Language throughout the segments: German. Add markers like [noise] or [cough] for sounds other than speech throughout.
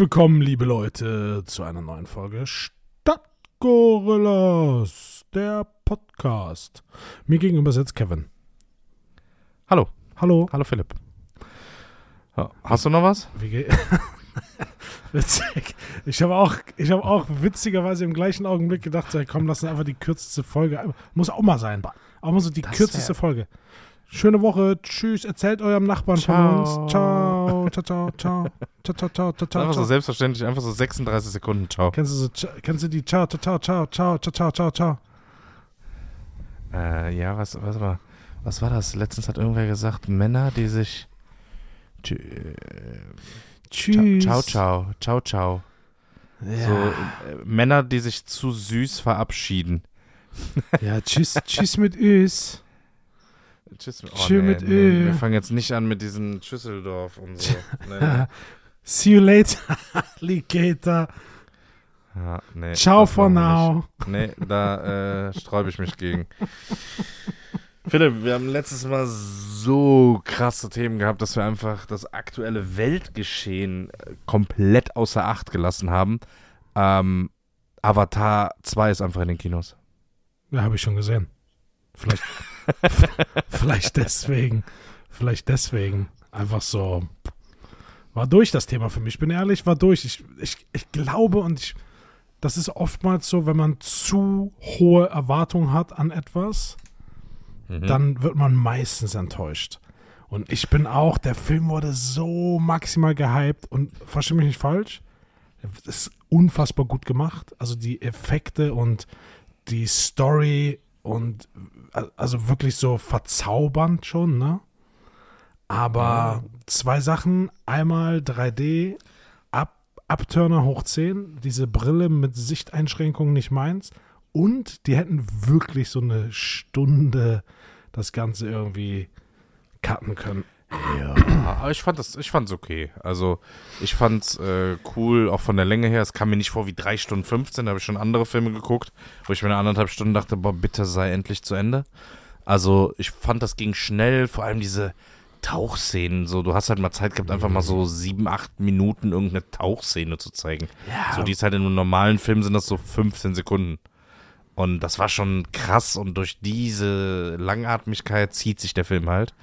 Willkommen, liebe Leute, zu einer neuen Folge Stadtgorillas, der Podcast. Mir gegenüber sitzt Kevin. Hallo. Hallo. Hallo Philipp. Hast du noch was? [laughs] Witzig. Ich habe auch, ich habe auch witzigerweise im gleichen Augenblick gedacht, komm, lass uns einfach die kürzeste Folge. Muss auch mal sein. Auch mal so die Das kürzeste Folge. Schöne Woche. Tschüss. Erzählt eurem Nachbarn Ciao. von uns. Ciao. Ciao, ciao, ciao. Ciao, ciao, ciao, ciao, ciao. Einfach so ciao. selbstverständlich, einfach so 36 Sekunden, ciao. Kennst du, so, Ciao- kennst du die Ciao, ciao, ciao, ciao, ciao, ciao, ciao, ciao. Äh, ja, was, was war, was war das? Letztens hat irgendwer gesagt, Männer, die sich Tschü- äh, Tschüss. Ciao, ciao, ciao, ciao. Ja, So, äh, Männer, die sich zu süß verabschieden. ja tschüss, tschüss mit Üs. Tschüss. Oh, Tschö mit nee, Ö. Wir fangen jetzt nicht an mit diesen Schüsseldorf und so. [laughs] Nee, nee. See you later, [laughs] Alligator. Ja, nee, Ciao for now. nicht. Nee, da äh, sträube ich mich gegen. Philipp, wir haben letztes Mal so krasse Themen gehabt, dass wir einfach das aktuelle Weltgeschehen äh, komplett außer Acht gelassen haben. Ähm, Avatar 2 ist einfach in den Kinos. Ja, habe ich schon gesehen. Vielleicht, vielleicht deswegen. Vielleicht deswegen. Einfach so. War durch das Thema für mich. Ich bin ehrlich, war durch. Ich, ich, ich glaube und ich. Das ist oftmals so, wenn man zu hohe Erwartungen hat an etwas, Mhm. dann wird man meistens enttäuscht. Und ich bin auch, der Film wurde so maximal gehypt und verstehe mich nicht falsch, es ist unfassbar gut gemacht. Also die Effekte und die Story und äh, also wirklich so verzaubernd schon, ne? Aber zwei Sachen, einmal 3D, Up, Upturner hoch 10, diese Brille mit Sichteinschränkungen nicht meins. Und die hätten wirklich so eine Stunde das Ganze irgendwie cutten können. Ja, aber ich fand das, ich fand's okay. Also ich fand's äh, cool, auch von der Länge her. Es kam mir nicht vor wie 3 Stunden 15, da habe ich schon andere Filme geguckt, wo ich mir nach anderthalb Stunden dachte, boah, bitte sei endlich zu Ende. Also ich fand, das ging schnell, vor allem diese Tauchszenen. So, du hast halt mal Zeit gehabt, einfach mal so sieben, acht Minuten irgendeine Tauchszene zu zeigen. Ja, So, die ist halt in einem normalen Film sind das so 15 Sekunden. Und das war schon krass und durch diese Langatmigkeit zieht sich der Film halt.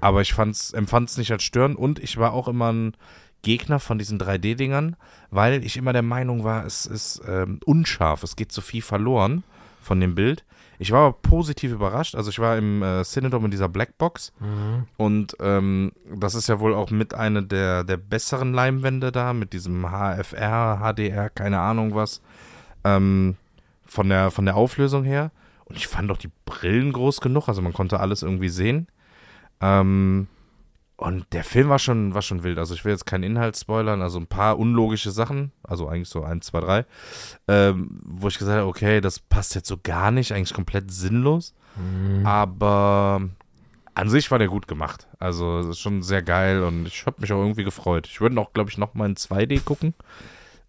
Aber ich fand's, empfand es nicht als störend und ich war auch immer ein Gegner von diesen 3D-Dingern, weil ich immer der Meinung war, es ist ähm, unscharf, es geht zu viel verloren von dem Bild. Ich war aber positiv überrascht. Also ich war im äh, Cinedome in dieser Blackbox und ähm, das ist ja wohl auch mit einer der, der besseren Leinwände da, mit diesem HFR, HDR, keine Ahnung was, ähm, von, der, von der Auflösung her. Und ich fand doch die Brillen groß genug, also man konnte alles irgendwie sehen. Ähm, und der Film war schon, war schon wild. Also ich will jetzt keinen Inhalt spoilern, also ein paar unlogische Sachen, also eigentlich so eins, zwei, drei, ähm, wo ich gesagt habe, okay, das passt jetzt so gar nicht, eigentlich komplett sinnlos. Aber an sich war der gut gemacht. Also es ist schon sehr geil und ich habe mich auch irgendwie gefreut. Ich würde auch, glaube ich, noch mal in 2D gucken.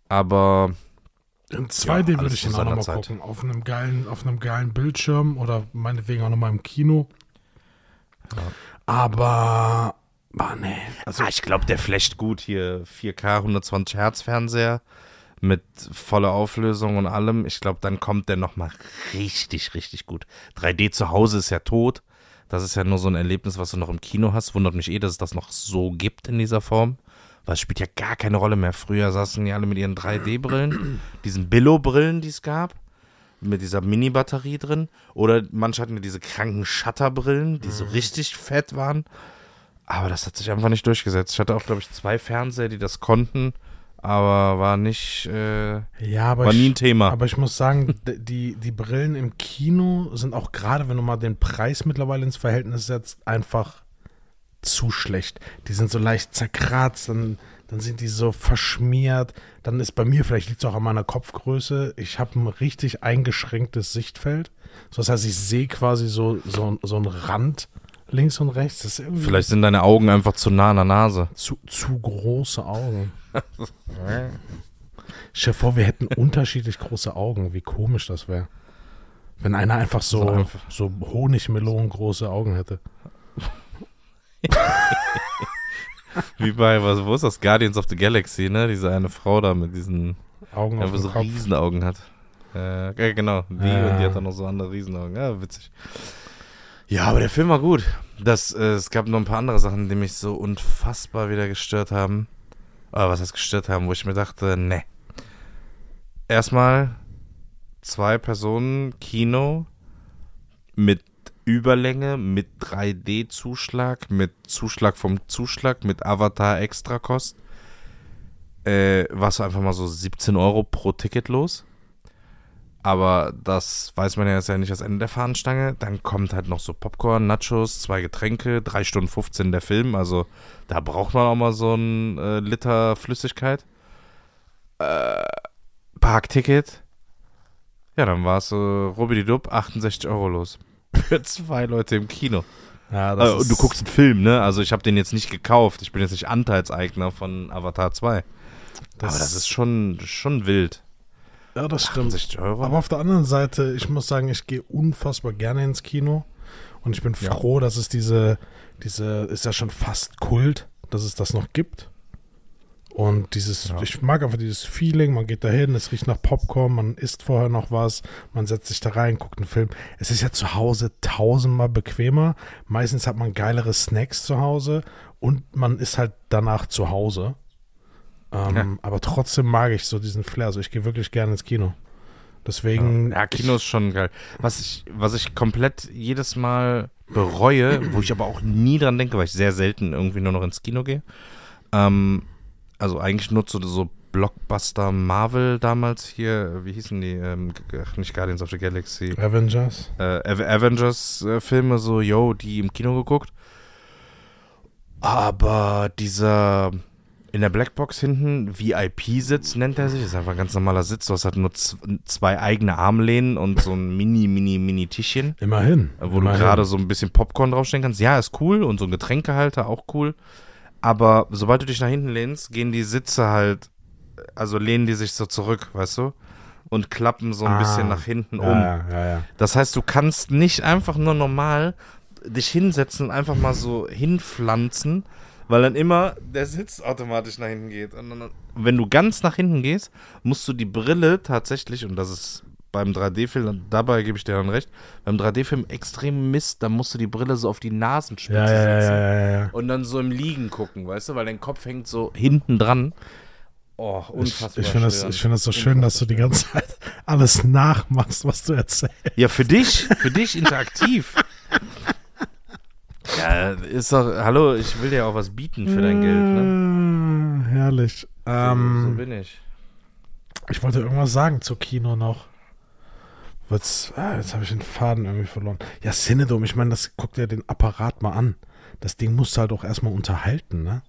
Aber In 2D würde alles ich den auch nochmal gucken. Auf einem geilen, auf einem geilen Bildschirm oder meinetwegen auch nochmal im Kino. Aber, ah, nee. Also, ah, ich glaube, der flasht gut hier. 4K, 120 Hertz Fernseher mit voller Auflösung und allem. Ich glaube, dann kommt der noch mal richtig, richtig gut. 3D zu Hause ist ja tot. Das ist ja nur so ein Erlebnis, was du noch im Kino hast. Wundert mich eh, dass es das noch so gibt in dieser Form. Es spielt ja gar keine Rolle mehr. Früher saßen die alle mit ihren 3D-Brillen, diesen Billo-Brillen, die es gab, mit dieser Mini-Batterie drin. Oder manche hatten ja diese kranken Shutterbrillen, die so richtig fett waren. Aber das hat sich einfach nicht durchgesetzt. Ich hatte auch, glaube ich, zwei Fernseher, die das konnten, aber war nicht, äh, ja, aber war nie ein ich, Thema. aber ich muss sagen, [laughs] die, die Brillen im Kino sind auch gerade, wenn du mal den Preis mittlerweile ins Verhältnis setzt, einfach zu schlecht. Die sind so leicht zerkratzt, dann, dann sind die so verschmiert. Dann ist bei mir, vielleicht liegt es auch an meiner Kopfgröße, ich habe ein richtig eingeschränktes Sichtfeld. So, das heißt, ich sehe quasi so, so, so einen Rand links und rechts. Vielleicht sind deine Augen einfach zu nah an der Nase. zu, zu große Augen. Stell dir vor, wir hätten unterschiedlich große Augen. Wie komisch das wäre. Wenn einer einfach so, so Honigmelonen große Augen hätte. [laughs] Wie bei, was, wo ist das? Guardians of the Galaxy, ne? Diese eine Frau da mit diesen, Augen auf so Kopf. Riesenaugen hat. Äh, ja, genau. Die Ja. und die hat dann noch so andere Riesenaugen. Ja, witzig. Ja, aber der Film war gut. Das, äh, es gab noch ein paar andere Sachen, die mich so unfassbar wieder gestört haben. Aber was heißt gestört haben, wo ich mir dachte, ne. Erstmal zwei Personen Kino mit Überlänge, mit 3D-Zuschlag, mit Zuschlag vom Zuschlag, mit Avatar Extrakost. Äh, warst du einfach mal so 17 Euro pro Ticket los. Aber das weiß man ja, ist ja nicht das Ende der Fahnenstange. Dann kommt halt noch so Popcorn, Nachos, zwei Getränke, 3 Stunden 15 der Film. Also da braucht man auch mal so ein äh, Liter Flüssigkeit. Äh, Parkticket. Ja, dann war es äh, Robididub 68 Euro los. Für zwei Leute im Kino. Ja, und du guckst einen Film, ne? Also ich habe den jetzt nicht gekauft. Ich bin jetzt nicht Anteilseigner von Avatar 2. das, Aber das ist schon, schon wild. Ja, das stimmt. 68 Euro. Aber auf der anderen Seite, ich muss sagen, ich gehe unfassbar gerne ins Kino. Und ich bin Ja. froh, dass es diese, diese, ist ja schon fast Kult, dass es das noch gibt. Und dieses, Ja. ich mag einfach dieses Feeling, man geht da hin, es riecht nach Popcorn, man isst vorher noch was, man setzt sich da rein, guckt einen Film. Es ist ja zu Hause tausendmal bequemer. Meistens hat man geilere Snacks zu Hause und man ist halt danach zu Hause. Ähm, Aber trotzdem mag ich so diesen Flair. Also ich gehe wirklich gerne ins Kino. Deswegen. Ja, Kino ist schon geil. Was ich, was ich komplett jedes Mal bereue, wo ich aber auch nie dran denke, weil ich sehr selten irgendwie nur noch ins Kino gehe. Ähm, also eigentlich nur zu so Blockbuster Marvel damals hier, wie hießen die? Ähm, ach, nicht Guardians of the Galaxy. Avengers. äh, Ave- Avengers-Filme, so, yo, die im Kino geguckt. Aber dieser in der Blackbox hinten VIP-Sitz nennt er sich, ist einfach ein ganz normaler Sitz. Du hast halt nur zwei eigene Armlehnen und so ein mini, mini, mini Tischchen, Immerhin. wo Immerhin. du gerade so ein bisschen Popcorn draufstellen kannst. Ja, ist cool und so ein Getränkehalter auch cool. Aber sobald du dich nach hinten lehnst, gehen die Sitze halt, also lehnen die sich so zurück, weißt du? Und klappen so ein Ah. bisschen nach hinten um. Ja, ja, ja. Das heißt, du kannst nicht einfach nur normal dich hinsetzen und einfach mal so hinpflanzen, weil dann immer der Sitz automatisch nach hinten geht. Und dann, wenn du ganz nach hinten gehst, musst du die Brille tatsächlich, und das ist beim 3D-Film, dabei gebe ich dir dann recht, beim 3D-Film extrem Mist, da musst du die Brille so auf die Nasenspitze Ja, setzen ja, ja, und dann so im Liegen gucken, weißt du, weil dein Kopf hängt so hinten dran. Oh, Ich, unfassbar. ich finde das, ich find das so schön, dass du die ganze Zeit alles nachmachst, was du erzählst. Ja, für dich, für dich interaktiv. Ja, ist doch, hallo, ich will dir auch was bieten für dein Geld, ne? Ah, Herrlich. So, Ähm, so bin ich. Ich wollte irgendwas sagen zu Kino noch. Jetzt, ah, jetzt habe ich den Faden irgendwie verloren. Ja, Cinedom, ich meine, das guckt dir den Apparat mal an. Das Ding musst du halt auch erstmal unterhalten, ne?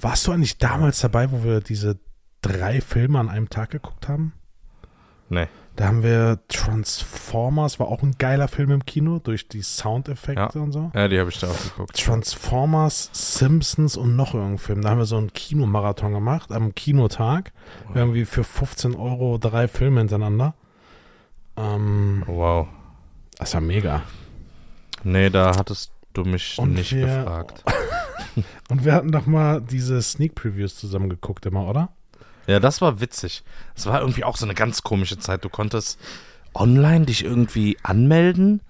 Warst du eigentlich damals dabei, wo wir diese drei Filme an einem Tag geguckt haben? Nee. Da haben wir Transformers, war auch ein geiler Film im Kino, durch die Soundeffekte und so. Ja, die habe ich da auch geguckt. Transformers, Simpsons und noch irgendein Film. Da haben wir so einen Kinomarathon gemacht, am Kinotag. Irgendwie für 15 Euro drei Filme hintereinander. Ähm, Wow. das war mega. Nee, da hattest du mich Und nicht wir- gefragt. [laughs] Und wir hatten doch mal diese Sneak Previews zusammen geguckt immer, oder? Ja, das war witzig. Das war irgendwie auch so eine ganz komische Zeit. Du konntest online dich irgendwie anmelden.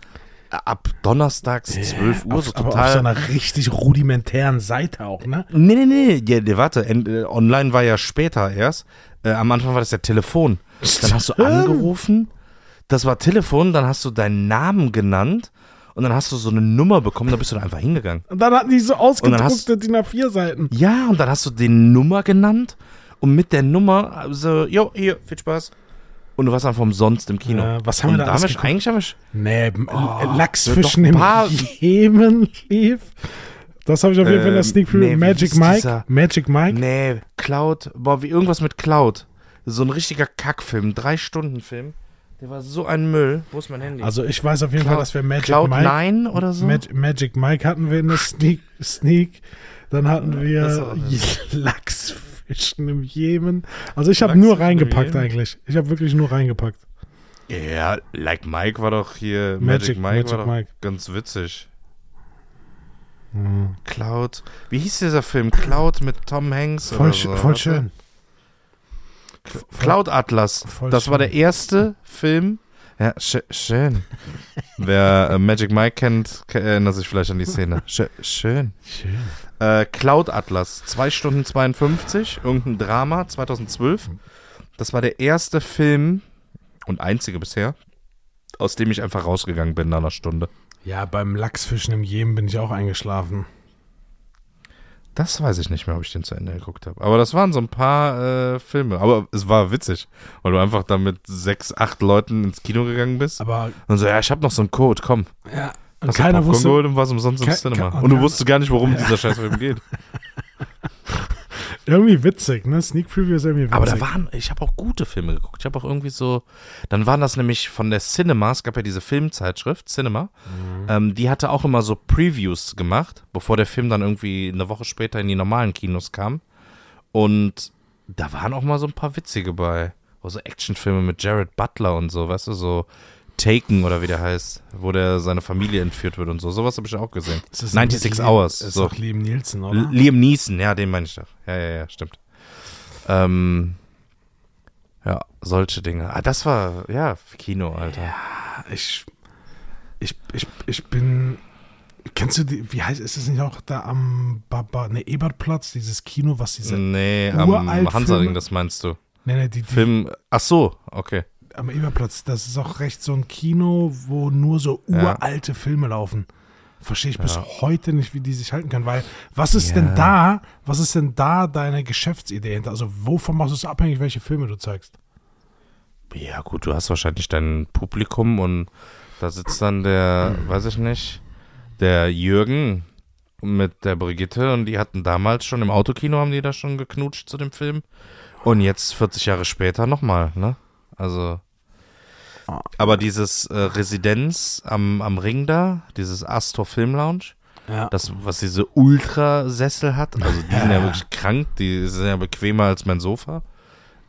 Ab donnerstags 12 Uhr, auf, so aber auf total. so einer richtig rudimentären Seite auch, ne? Nee, nee, nee, ja, nee, warte, äh, online war ja später erst. Äh, am Anfang war das ja Telefon. Dann hast du angerufen, das war Telefon, dann hast du deinen Namen genannt und dann hast du so eine Nummer bekommen, da bist du da einfach hingegangen. Und dann hatten die so dann ausgedruckte DIN A4-Seiten. Ja, und dann hast du die Nummer genannt und mit der Nummer so, jo, hier, viel Spaß. Und du warst einfach umsonst im Kino. Ja, was haben und wir da alles eigentlich haben wir Nee, Oh, Lachsfischen im Jemen lief. Das habe ich auf jeden Fall in der Ähm, Sneak Preview. nee, Magic Mike. dieser? Magic Mike. Nee, Cloud, boah, wie irgendwas mit Cloud. So ein richtiger Kackfilm, drei Stunden Film. Der war so ein Müll. Wo ist mein Handy? Also ich weiß auf jeden Fall, dass wir Magic Cloud Mike, 9 oder so? Mag, Magic Mike hatten wir in der Sneak. Sneak. Dann hatten wir [laughs] Lachsfischen im Jemen. Also ich habe nur reingepackt eigentlich. Ich habe wirklich nur reingepackt. Ja, Like Mike war doch hier. Magic- Magic, Mike Magic war doch Mike. ganz witzig. Cloud. Wie hieß dieser Film? Cloud mit Tom Hanks? Voll, oder so, voll schön. Cloud Atlas. Voll das war schön. der erste Film. Ja, sch schön. Wer äh, Magic Mike kennt, ke- erinnert sich vielleicht an die Szene. Sch schön. Schön. Äh, Cloud Atlas, 2 Stunden 52, irgendein Drama, 2012. Das war der erste Film und einzige bisher, aus dem ich einfach rausgegangen bin nach einer Stunde. Ja, beim Lachsfischen im Jemen bin ich auch eingeschlafen. Das weiß ich nicht mehr, ob ich den zu Ende geguckt habe. Aber das waren so ein paar äh, Filme. Aber es war witzig, weil du einfach da mit sechs, acht Leuten ins Kino gegangen bist. Aber Und so, ja, ich habe noch so einen Code, komm. ja, und Hast du keiner Popcorn wusste. geholt und warst umsonst im Cinema. ke- Und du wusstest gar nicht, worum dieser Scheißfilm geht. [laughs] Irgendwie witzig, ne? Sneak Preview ist irgendwie witzig. Aber da waren, ich habe auch gute Filme geguckt. Ich habe auch irgendwie so, dann waren das nämlich von der Cinema, es gab ja diese Filmzeitschrift, Cinema, ähm, die hatte auch immer so Previews gemacht, bevor der Film dann irgendwie eine Woche später in die normalen Kinos kam. Und da waren auch mal so ein paar witzige bei. Auch so Actionfilme mit Jared Butler und so, weißt du, so Taken oder wie der heißt, wo der seine Familie entführt wird und so. Sowas habe ich auch gesehen. Ist das 96 mit Liam- Hours. Ist So. doch Liam Nielsen, oder? Liam Neeson, ja, den meine ich doch. Ja, ja, ja, stimmt. Ähm, ja, solche Dinge. Ah, das war, ja, Kino, Alter. ich, ich, ich, ich bin. Kennst du die, wie heißt, ist es nicht auch da am Baba, ne, Ebertplatz, dieses Kino, was diese. Nee, am Hansaring, das meinst du. Nee, nee, die, die, Film, ach so, okay. Am Eberplatz, das ist auch recht so ein Kino, wo nur so Ja. uralte Filme laufen. Verstehe ich bis Ja. heute nicht, wie die sich halten können, weil was ist denn Ja. da, was ist denn da deine Geschäftsidee hinter? Also wovon machst du es abhängig, welche Filme du zeigst? Ja, gut, du hast wahrscheinlich dein Publikum und da sitzt dann der, weiß ich nicht, der Jürgen mit der Brigitte und die hatten damals schon im Autokino, haben die da schon geknutscht zu dem Film. Und jetzt, 40 Jahre später, nochmal, ne? Also. Ah. Aber dieses äh, Residenz am, am Ring da, dieses Astor Film Lounge, Ja. das, was diese Ultrasessel hat, also die sind ja [laughs] wirklich krank, die sind ja bequemer als mein Sofa.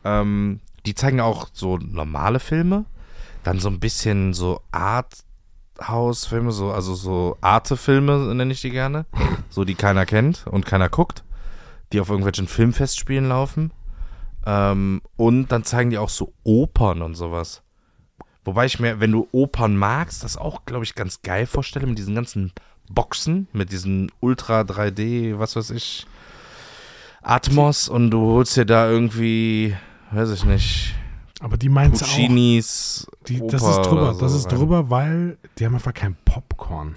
Ähm, die zeigen auch so normale Filme, dann so ein bisschen so Arthouse-Filme, so, also so Arte-Filme nenne ich die gerne, so die keiner kennt und keiner guckt, die auf irgendwelchen Filmfestspielen laufen. Ähm, und dann zeigen die auch so Opern und sowas. Wobei ich mir, wenn du Opern magst, das auch, glaube ich, ganz geil vorstelle mit diesen ganzen Boxen, mit diesen Ultra 3D, was weiß ich, Atmos und du holst dir da irgendwie, weiß ich nicht, Aber die meinst du auch, Puccinis. die, das ist drüber, so das ist drüber, weil die haben einfach kein Popcorn.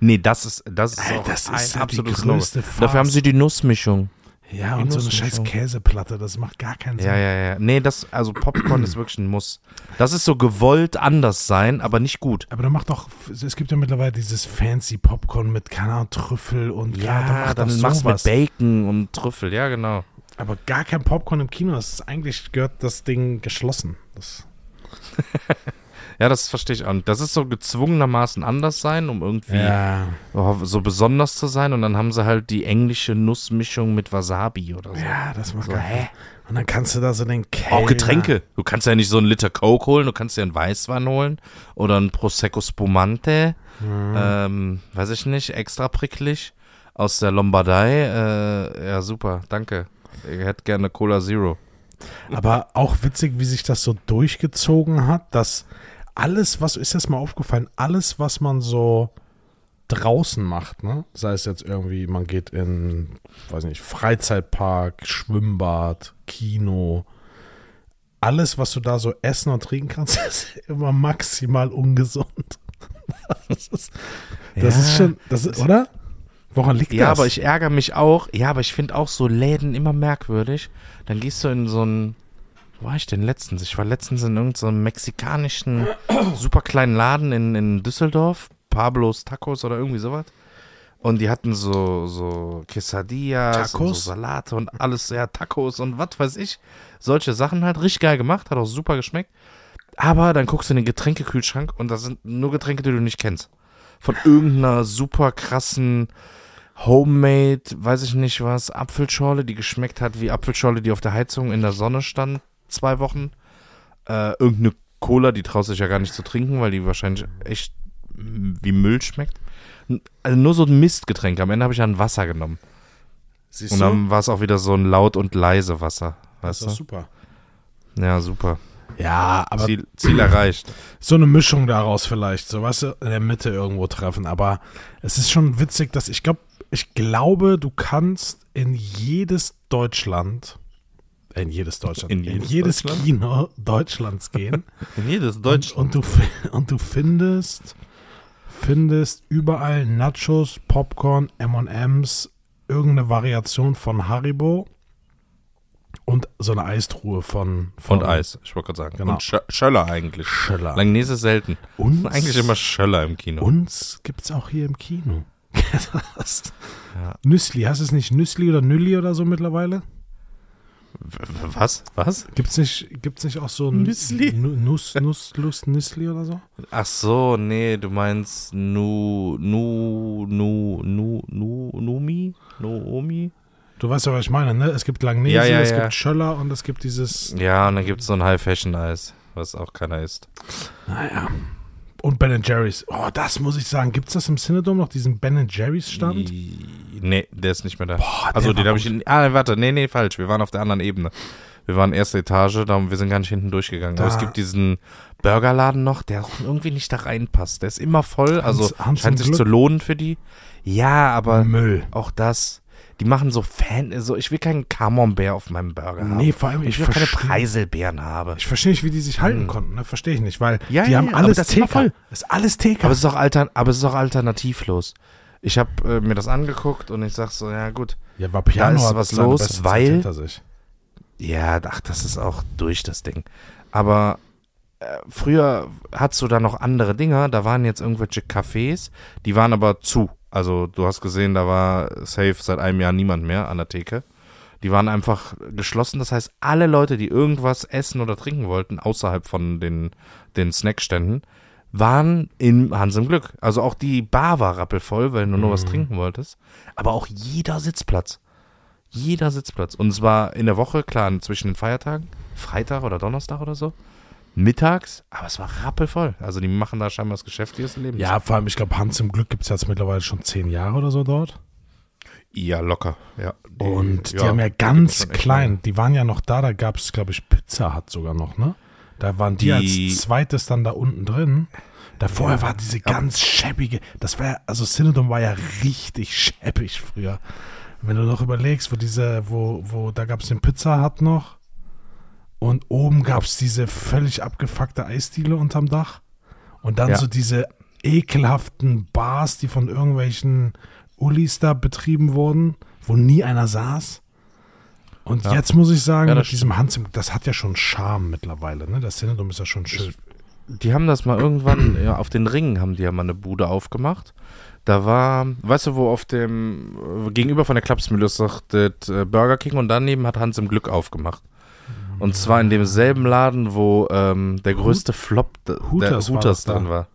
Nee, das ist, das ist auch das ein ist ja die absolutes. Dafür haben sie die Nussmischung. Ja, und so eine scheiß Käseplatte, das macht gar keinen Sinn. Ja, ja, ja. Nee, das, also Popcorn ist wirklich ein Muss. Das ist so gewollt anders sein, aber nicht gut. Aber da macht doch, es gibt ja mittlerweile dieses fancy Popcorn mit, keine Ahnung, Trüffel und Ja, da macht dann machst du mit. Bacon und Trüffel, ja, genau. Aber gar kein Popcorn im Kino, das ist eigentlich gehört das Ding geschlossen. Das, [laughs] Ja, das verstehe ich auch nicht. Das ist so gezwungenermaßen anders sein, um irgendwie ja. so besonders zu sein. Und dann haben sie halt die englische Nussmischung mit Wasabi oder so. ja, das macht So, hä? Und dann kannst du da so den Kellner. Auch Getränke. Du kannst ja nicht so einen Liter Coke holen, du kannst dir einen Weißwein holen oder einen Prosecco Spumante. Mhm. Ähm, weiß ich nicht, extra pricklig. Aus der Lombardei. Äh, ja, super, danke. Ich hätte gerne Cola Zero. Aber auch witzig, wie sich das so durchgezogen hat, dass alles, was ist das mal aufgefallen, alles, was man so draußen macht, ne? Sei es jetzt irgendwie, man geht in, weiß nicht, Freizeitpark, Schwimmbad, Kino, alles, was du da so essen und trinken kannst, [laughs] ist immer maximal ungesund. Das ist, das ist schon, das ist, oder? Woran liegt Ja, das? aber ich ärgere mich auch. Ja, aber ich finde auch so Läden immer merkwürdig. Dann gehst du in so einen. Wo war ich denn letztens? Ich war letztens in irgendeinem mexikanischen, [clears throat] super kleinen Laden in, in Düsseldorf. Pablos Tacos oder irgendwie sowas. Und die hatten so, so Quesadillas und Tacos? so Salate und alles, ja, Tacos und was weiß ich. Solche Sachen halt. Richtig geil gemacht, hat auch super geschmeckt. Aber dann guckst du in den Getränkekühlschrank und da sind nur Getränke, die du nicht kennst. Von irgendeiner super krassen Homemade, weiß ich nicht was, Apfelschorle, die geschmeckt hat wie Apfelschorle, die auf der Heizung in der Sonne stand, zwei Wochen. Äh, irgendeine Cola, die traust du dich ja gar nicht zu trinken, weil die wahrscheinlich echt wie Müll schmeckt. Also nur so ein Mistgetränk. Am Ende habe ich dann Wasser genommen. Siehst Und dann war es auch wieder so ein laut und leise Wasser. Das Weißt ist doch du? super. Ja, super. Ja, aber Ziel, Ziel erreicht. so eine Mischung daraus vielleicht, so was in der Mitte irgendwo treffen. Aber es ist schon witzig, dass ich glaube, ich glaube, du kannst in jedes Deutschland, in jedes Deutschland, In in jedes jedes, Deutschland? Kino Deutschlands gehen [laughs] Jedes und, und, du, und du findest, findest überall Nachos, Popcorn, M&M's, irgendeine Variation von Haribo und so eine Eistruhe von, von Und Eis, ich wollte gerade sagen. Genau. Und Schö Schöller eigentlich. Schöller. Langnese selten. Und Eigentlich immer Schöller im Kino. Uns gibt es auch hier im Kino. [laughs] Ja. Nüssli, hast du es nicht Nüssli oder Nülli oder so mittlerweile? Was? Was? Gibt's nicht, gibt's nicht auch so ein Nüssli? Nu- Nuss, Nuss, Lust, Nüssli oder so? Ach so, nee, du meinst Nu, Nu, Nu, Nu, Nu, Numi? Noomi? Du weißt ja, was ich meine, ne? Es gibt Langnese, Ja, ja, es ja. gibt Schöller und es gibt dieses, Ja, und dann gibt es so ein High-Fashion-Eis, was auch keiner isst. naja. Und Ben Jerry's. Oh, das muss ich sagen. Gibt's das im Cinedom noch, diesen Ben Jerry's Stand? Nee, der ist nicht mehr da. Boah, also der den habe ich in. Ah, warte, nee, nee, falsch. Wir waren auf der anderen Ebene. Wir waren erste Etage, da, wir sind gar nicht hinten durchgegangen. Aber Da- es gibt diesen Burgerladen noch, der auch irgendwie nicht da reinpasst. Der ist immer voll, also Hans- Hans scheint sich Glück? zu lohnen für die. Ja, aber Müll. auch das. Die machen so Fan, so ich will keinen Camembert auf meinem Burger haben. Nee, vor allem, ich ich will keine Preiselbeeren haben. Ich verstehe nicht, wie die sich halten konnten, ne? Verstehe ich nicht, weil Ja, die ja, haben alles das TK. voll. Das ist alles TK. Aber es ist auch altern, aber es ist auch alternativlos. Ich habe äh, mir das angeguckt und ich sag so, ja gut, ja, Vapiano da ist was los, weil-. Ja, ach, das ist auch durch das Ding. Aber äh, früher hattest du da noch andere Dinger. Da waren jetzt irgendwelche Cafés, die waren aber zu. Also du hast gesehen, da war safe seit einem Jahr niemand mehr an der Theke. Die waren einfach geschlossen. Das heißt, alle Leute, die irgendwas essen oder trinken wollten, außerhalb von den, den Snackständen, waren in Hans im Glück. Also auch die Bar war rappelvoll, weil du nur was trinken wolltest. Aber auch jeder Sitzplatz. Jeder Sitzplatz. Und es war in der Woche, klar, zwischen den Feiertagen, Freitag oder Donnerstag oder so, mittags, aber es war rappelvoll. Also die machen da scheinbar das Geschäft ihres Lebens. Ja, vor allem, ich glaube, Hans im Glück gibt es jetzt mittlerweile schon zehn Jahre oder so dort. Ja, locker. Ja. Die- Und die ja, haben ja ganz klein, die waren ja noch da, da gab es, glaube ich, Pizza hat sogar noch, ne? Da waren die, Die- als zweites dann da unten drin. Da vorher war diese ganz schäbige, das war ja, also Cinedom war ja richtig schäbig früher. Wenn du noch überlegst, wo diese, wo, wo, da gab es den Pizza Hut noch und oben gab es diese völlig abgefuckte Eisdiele unterm Dach und dann Ja. so diese ekelhaften Bars, die von irgendwelchen Ullis da betrieben wurden, wo nie einer saß. Und Ja. jetzt muss ich sagen, Ja, mit diesem Hans, im- das hat ja schon Charme mittlerweile, ne? Das Cinedom ist ja schon schön. Die haben das mal irgendwann, [clears throat] ja, auf den Ringen haben die ja mal eine Bude aufgemacht. Da war, weißt du, wo auf dem, äh, gegenüber von der Klapsmühle ist doch das äh, Burger King und daneben hat Hans im Glück aufgemacht. Und zwar in demselben Laden, wo ähm, der größte Flop Hooters der war Hooters das da. drin war.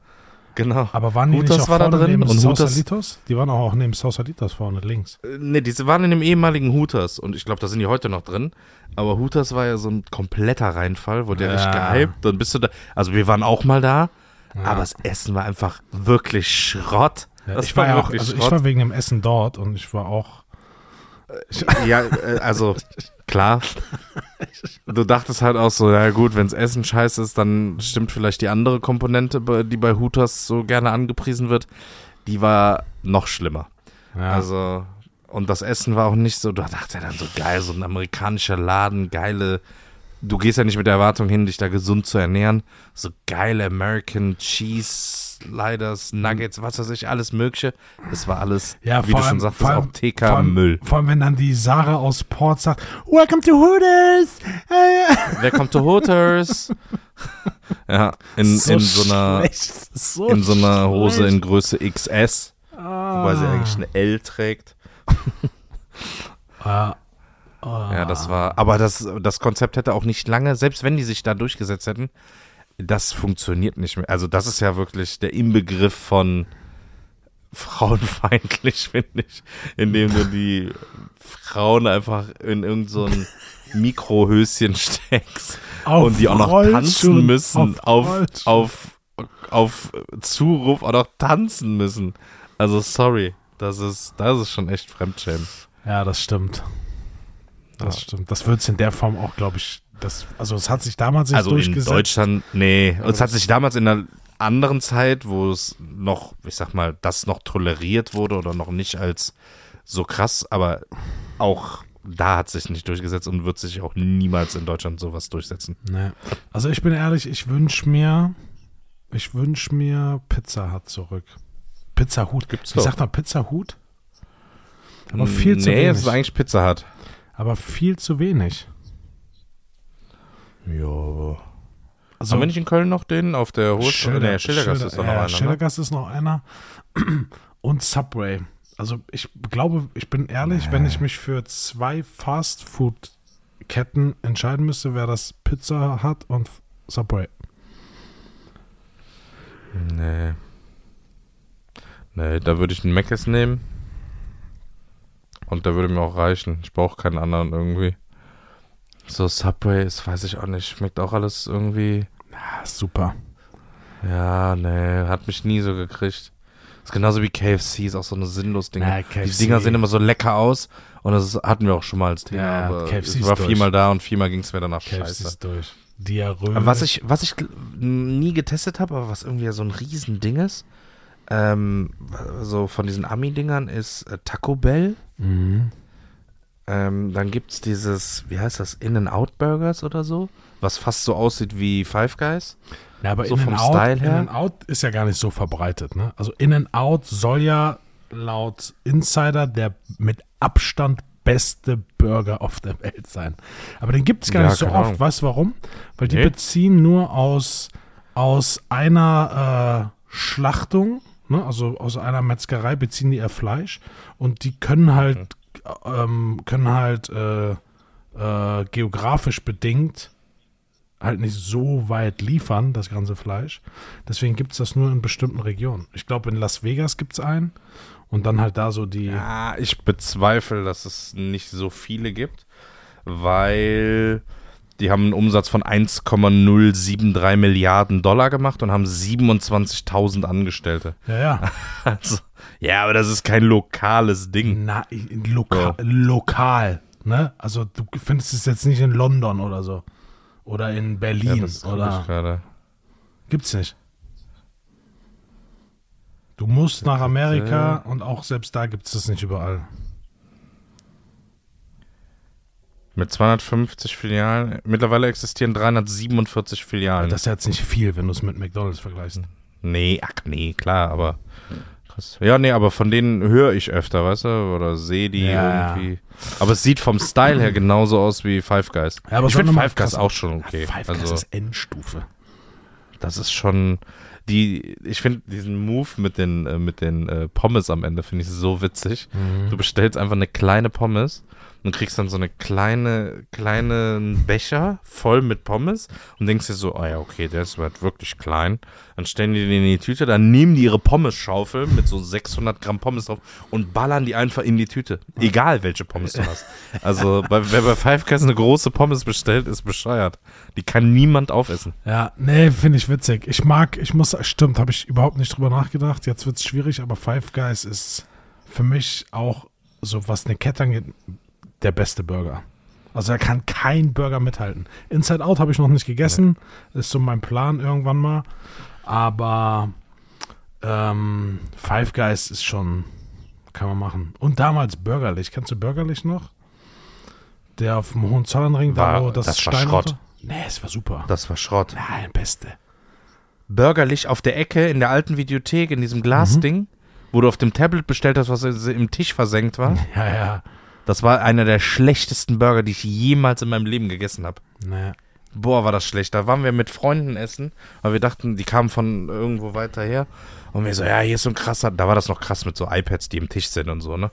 Genau. Aber waren die Hooters nicht auch war da drin neben und Sausalitos? Die waren auch neben Sausalitos vorne links. Äh, Nee, diese waren in dem ehemaligen Hooters und ich glaube, da sind die heute noch drin. Aber Hooters war ja so ein kompletter Reinfall, wo der Ja. richtig gehypt. Dann bist du da. Also wir waren auch mal da, Ja. aber das Essen war einfach wirklich Schrott. Ja, ich war ja auch, also ich Schrott. war wegen dem Essen dort und ich war auch. ja, äh, also [laughs] klar. Du dachtest halt auch so, ja gut, wenns Essen scheiße ist, dann stimmt vielleicht die andere Komponente, die bei Hooters so gerne angepriesen wird. Die war noch schlimmer. Ja, Also, und das Essen war auch nicht so, da dachte er dann so geil, so ein amerikanischer Laden, geile, du gehst ja nicht mit der Erwartung hin, dich da gesund zu ernähren, so geile American Cheese Sliders, Nuggets, was weiß ich, alles mögliche. Es war alles, ja wie vor du schon allem- sagtest, vor allem- auch vor TK allem- Müll. Vor allem, wenn dann die Sarah aus Port sagt: Welcome to Hooters! Äh, Wer kommt to Hooters? [laughs] ja, in so, in so einer, so in so einer Hose schlecht. in Größe XS, wobei sie eigentlich eine L trägt. Ah. [laughs] Ah. Ja, das war, aber das, das Konzept hätte auch nicht lange, selbst wenn die sich da durchgesetzt hätten, das funktioniert nicht mehr. Also das ist ja wirklich der Inbegriff von frauenfeindlich, [laughs] finde ich, indem du die Frauen einfach in irgend so Mikrohöschen steckst Auf und die auch noch Rollschuhen, tanzen müssen, auf auf, auf, auf Zuruf auch noch tanzen müssen. Also sorry, das ist, das ist schon echt Fremdschämen. Ja, das stimmt. Das Ja. stimmt. Das wird es in der Form auch, glaube ich, das, also es hat sich damals nicht Also in durchgesetzt. Deutschland, nee. Aber es hat sich damals in einer anderen Zeit, wo es noch, ich sag mal, das noch toleriert wurde oder noch nicht als so krass, aber auch da hat sich nicht durchgesetzt und wird sich auch niemals in Deutschland sowas durchsetzen. Nee. Also ich bin ehrlich, ich wünsche mir, ich wünsche mir Pizza Hut zurück. Pizza Hut. Gibt's Ich doch. sag mal Pizza Hut. Aber viel zu Nee, es ist wenig. eigentlich Pizza Hut. Aber viel zu wenig. Ja. Also Haben wir nicht in Köln noch den auf der Hohe Schilder, Nee, Schildergasse ist doch noch ja, einer. Ne? Schildergasse ist noch einer. [clears throat] Und Subway. Also ich glaube, ich bin ehrlich, wenn ich mich für zwei Fast-Food-Ketten entscheiden müsste, wäre das Pizza Hut und Subway. Nee. Nee, da würde ich einen Mc's nehmen. Und der würde mir auch reichen. Ich brauche keinen anderen irgendwie. So Subway ist, weiß ich auch nicht. Schmeckt auch alles irgendwie. Ja, super. Ja, nee, hat mich nie so gekriegt. Ist genauso wie KFC, ist auch so eine sinnlos Dinge. Na, Die. Dinger sehen immer so lecker aus. Und das hatten wir auch schon mal als Thema. Ja, aber KFC ich war viermal da und viermal ging es mir danach KFC scheiße. ist durch. Diarrhoe. Was ich, was ich nie getestet habe, aber was irgendwie so ein Riesending ist, ähm, so von diesen Ami-Dingern ist äh, Taco Bell. Mhm. Ähm, dann gibt es dieses, wie heißt das, In-N-Out-Burgers oder so, was fast so aussieht wie Five Guys. Ja, aber So In vom and Out, Style her? In ist ja gar nicht so verbreitet. Ne? Also In and Out soll ja laut Insider der mit Abstand beste Burger auf der Welt sein. Aber den gibt es gar Ja, nicht so oft. Ahnung. Weißt du warum? Weil die Nee. beziehen nur aus, aus einer äh, Schlachtung, ne? also aus einer Metzgerei beziehen die ihr Fleisch und die können halt, ähm, können halt äh, äh, geografisch bedingt halt nicht so weit liefern, das ganze Fleisch. Deswegen gibt es das nur in bestimmten Regionen. Ich glaube, in Las Vegas gibt es einen und dann halt da so die. Ja, ich bezweifle, dass es nicht so viele gibt, weil die haben einen Umsatz von 1,073 Milliarden Dollar gemacht und haben 27.000 Angestellte. Ja, ja. [laughs] Also, ja, aber das ist kein lokales Ding. Na, loka lokal. Ne? Also du findest es jetzt nicht in London oder so. Oder in Ja, Berlin. das guck ich oder gerade. gibt's nicht. Du musst nach Amerika und auch selbst da gibt es das nicht überall. Mit 250 Filialen. Mittlerweile existieren 347 Filialen. Das ist jetzt nicht viel, wenn du es mit McDonalds vergleichst. nee, ach nee, klar, aber. Krass. Ja, nee, aber von denen höre ich öfter, weißt du? Oder sehe die Ja. irgendwie. Aber es sieht vom Style her genauso aus wie Five Guys. Ja, aber ich finde Five Guys auch schon okay. Five Guys also, ist Endstufe. das ist schon. Die, ich finde diesen Move mit den, äh, mit den äh, Pommes am Ende finde ich so witzig. Mhm. Du bestellst einfach eine kleine Pommes und kriegst dann so eine kleine, kleinen Becher voll mit Pommes und denkst dir so, oh ja, okay, der ist halt wirklich klein. Dann stellen die den in die Tüte, dann nehmen die ihre Pommes-Schaufel mit so 600 Gramm Pommes drauf und ballern die einfach in die Tüte. Egal, welche Pommes du [laughs] hast. Also, bei, wer bei Five Guys eine große Pommes bestellt, ist bescheuert. Die kann niemand aufessen. Ja, nee, finde ich witzig. Ich mag, ich muss, stimmt, habe ich überhaupt nicht drüber nachgedacht. Jetzt wird es schwierig, aber Five Guys ist für mich auch, so was eine Kette angeht, der beste Burger. Also da kann kein Burger mithalten. Inside Out habe ich noch nicht gegessen. Ist so mein Plan irgendwann mal. Aber ähm, Five Guys ist schon, kann man machen. Und damals Bürgerlich. Kennst du Bürgerlich noch? Der auf dem Hohenzollernring, da War- wo das, das war Stein Schrott. Nee, es war super. Das war Schrott. Nein, beste. bürgerlich auf der Ecke in der alten Videothek, in diesem Glasding, wo du auf dem Tablet bestellt hast, was im Tisch versenkt war. [laughs] Ja, ja. Das war einer der schlechtesten Burger, die ich jemals in meinem Leben gegessen habe. Nee. Boah, war das schlecht. Da waren wir mit Freunden essen, weil wir dachten, die kamen von irgendwo weiter her. Und wir so, ja, hier ist so ein krasser, da war das noch krass mit so iPads, die im Tisch sind und so, ne?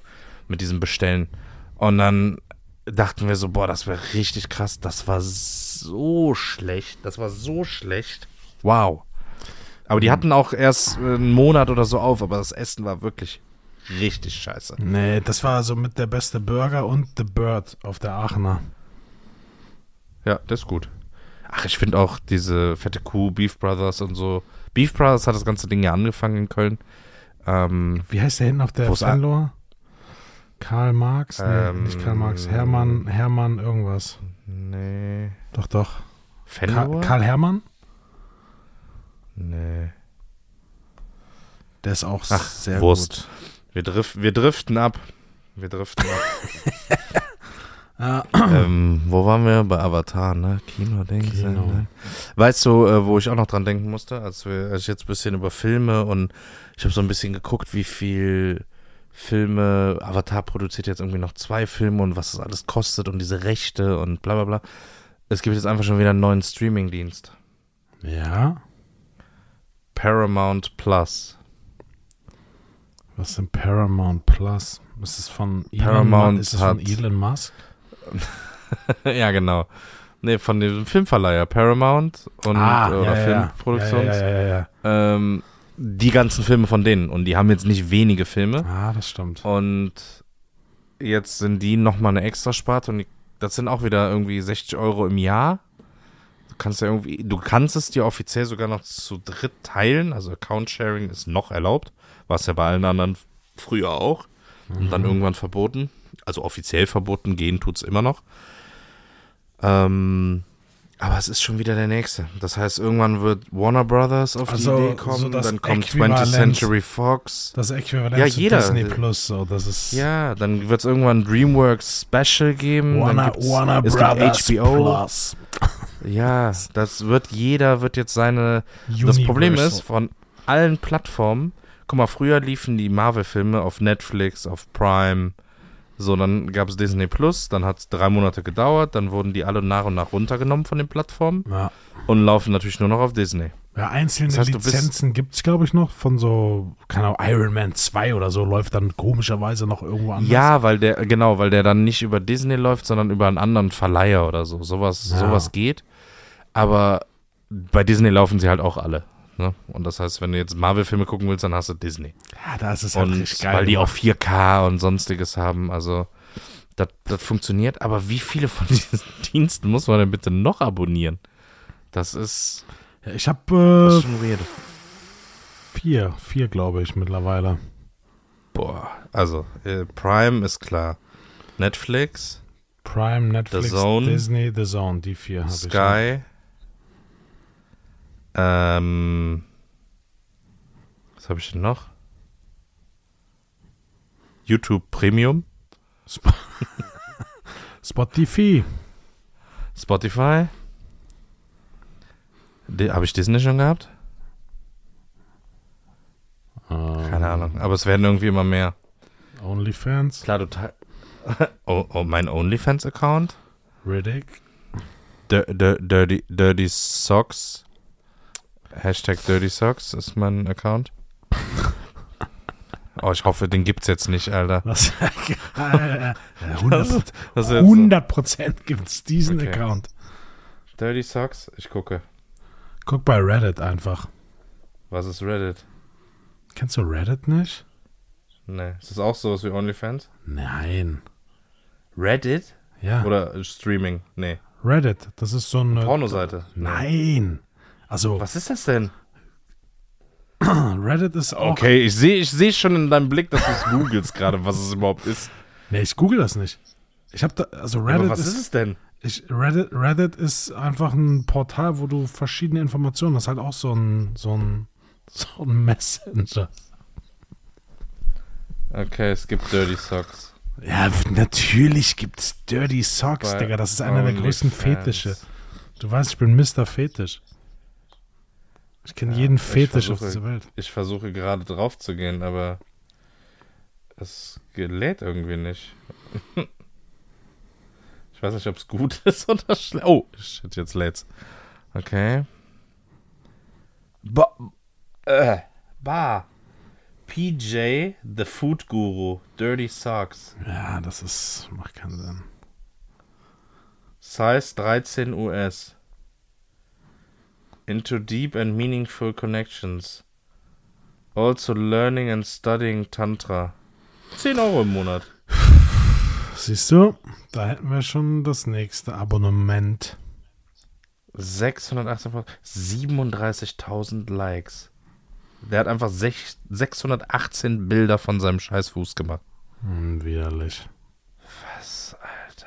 Mit diesem Bestellen. Und dann dachten wir so, boah, das wäre richtig krass. Das war so schlecht. Das war so schlecht. Wow. Aber die hatten auch erst äh, einen Monat oder so auf, aber das Essen war wirklich richtig scheiße. Nee, das war so mit der beste Burger und The Bird auf der Aachener. Ja, das ist gut. Ach, ich finde auch diese fette Kuh, Beef Brothers und so. Beef Brothers hat das ganze Ding ja angefangen in Köln. Ähm, Wie heißt der hinten auf der Fenlor? Karl Marx? Nee, Ähm, nicht Karl Marx. Hermann, Hermann irgendwas. nee. Doch, doch. Ka Fenlor? Karl Hermann? nee. Der ist auch Ach, sehr Wurst. Wir, drif wir driften ab. Wir driften ab. [laughs] Ah, ähm, wo waren wir? Bei Avatar, ne? Kino-Dings. Kino. Ne? Weißt du, äh, wo ich auch noch dran denken musste, als, wir, als ich jetzt ein bisschen über Filme und ich habe so ein bisschen geguckt, wie viel Filme, Avatar produziert jetzt irgendwie noch zwei Filme und was das alles kostet und diese Rechte und bla bla bla. Es gibt jetzt einfach schon wieder einen neuen Streaming-Dienst. ja. Paramount Plus. Was ist denn Paramount Plus? Ist es von Elon, Paramount Mu- ist es von Elon Musk? [laughs] ja, genau. Nee, von dem Filmverleiher Paramount und oder Filmproduktions. Ah, Ja, ja, ja, ja, Ähm, die ganzen Filme von denen. Und die haben jetzt nicht wenige Filme. Ah, das stimmt. Und jetzt sind die nochmal eine Extrasparte und die, das sind auch wieder irgendwie 60 Euro im Jahr. Du kannst ja irgendwie, du kannst es dir offiziell sogar noch zu dritt teilen. Also Account Sharing ist noch erlaubt. War es ja bei allen anderen früher auch. Und dann irgendwann verboten. Also offiziell verboten, gehen tut's immer noch. Ähm, aber es ist schon wieder der nächste. Das heißt, irgendwann wird Warner Brothers auf Also, die Idee so kommen, das dann kommt 20th Äquivalent. Century Fox. Das Äquivalent Ja, jeder. Disney Plus, so, das ist Ja, dann wird es irgendwann DreamWorks Special geben. Warner, Warner es Brothers HBO. Plus. Ja, das wird jeder wird jetzt seine. Das Problem Universal. ist von allen Plattformen. Guck mal, früher liefen die Marvel-Filme auf Netflix, auf Prime. So, dann gab es Disney Plus, dann hat es drei Monate gedauert, dann wurden die alle nach und nach runtergenommen von den Plattformen Ja. und laufen natürlich nur noch auf Disney. Ja, einzelne Das heißt, Lizenzen gibt es, glaube ich, noch von so, keine Ahnung, Iron Man 2 oder so läuft dann komischerweise noch irgendwo anders. Ja, weil der, genau, weil der dann nicht über Disney läuft, sondern über einen anderen Verleiher oder so. Sowas, Ja. sowas geht. Aber bei Disney laufen sie halt auch alle. Ne? Und das heißt, wenn du jetzt Marvel-Filme gucken willst, dann hast du Disney. Ja, da ist es halt Und richtig geil. weil die auch gemacht. 4K und sonstiges haben, also das, das funktioniert. Aber wie viele von [laughs] diesen Diensten muss man denn bitte noch abonnieren? Das ist, Ja, ich habe das äh, vier, vier glaube ich mittlerweile. Boah, also äh, Prime ist klar. Netflix, Prime, Netflix, Zone. Disney, The Zone, die vier habe ich. Sky. Ähm, was habe ich denn noch? YouTube Premium, Sp [laughs] Spotify. Spotify. Habe ich Disney schon gehabt? Ähm, Keine Ahnung. Aber es werden irgendwie immer mehr. OnlyFans, Klar, du teil [laughs] oh, oh, mein OnlyFans-Account. Riddick. Dir- Dirty, Dirty Socks. Hashtag Dirty Socks ist mein Account. [laughs] Oh, ich hoffe, den gibt's jetzt nicht, Alter. [laughs] Ja, 100 Das ist jetzt so. 100 Prozent gibt es diesen Okay. Account. Dirty Socks? Ich gucke. Guck bei Reddit einfach. Was ist Reddit? Kennst du Reddit nicht? Nee. Ist das auch sowas wie OnlyFans? Nein. Reddit? Ja, Oder Streaming? Nee. Reddit. Das ist so eine. Pornoseite? Nee. Nein. Also, Was ist das denn? [clears throat] Reddit ist auch. Okay, ich sehe ich seh schon in deinem Blick, dass du es googelst gerade, was es überhaupt ist. Nee, ich google das nicht. Ich habe da. Also, Reddit Aber was ist. ist es denn? Ich, Reddit, Reddit ist einfach ein Portal, wo du verschiedene Informationen. Das ist halt auch so ein, so ein, so ein Messenger. Okay, es gibt Dirty Socks. Ja, natürlich gibt's Dirty Socks, Bei Digga. Das ist einer der größten OnlyFans. Fetische. Du weißt, ich bin Mr. Fetisch. Ich kenne jeden ich Fetisch auf versuche- dieser Welt. Ich versuche gerade drauf zu gehen, aber es lädt irgendwie nicht. [laughs] Ich weiß nicht, ob es gut [laughs] ist oder schlecht. Oh, shit, jetzt lädt's. Okay. Ba äh, Bar. PJ, the Food Guru, Dirty Socks. Ja, das ist. macht keinen Sinn. Size 13 US. Into deep and meaningful connections. Also learning and studying Tantra. 10 Euro im Monat. Siehst du, da hätten wir schon das nächste Abonnement. 618 37.000 Likes. Der hat einfach sech, 618 Bilder von seinem Scheißfuß gemacht. Hm, widerlich. Was, Alter?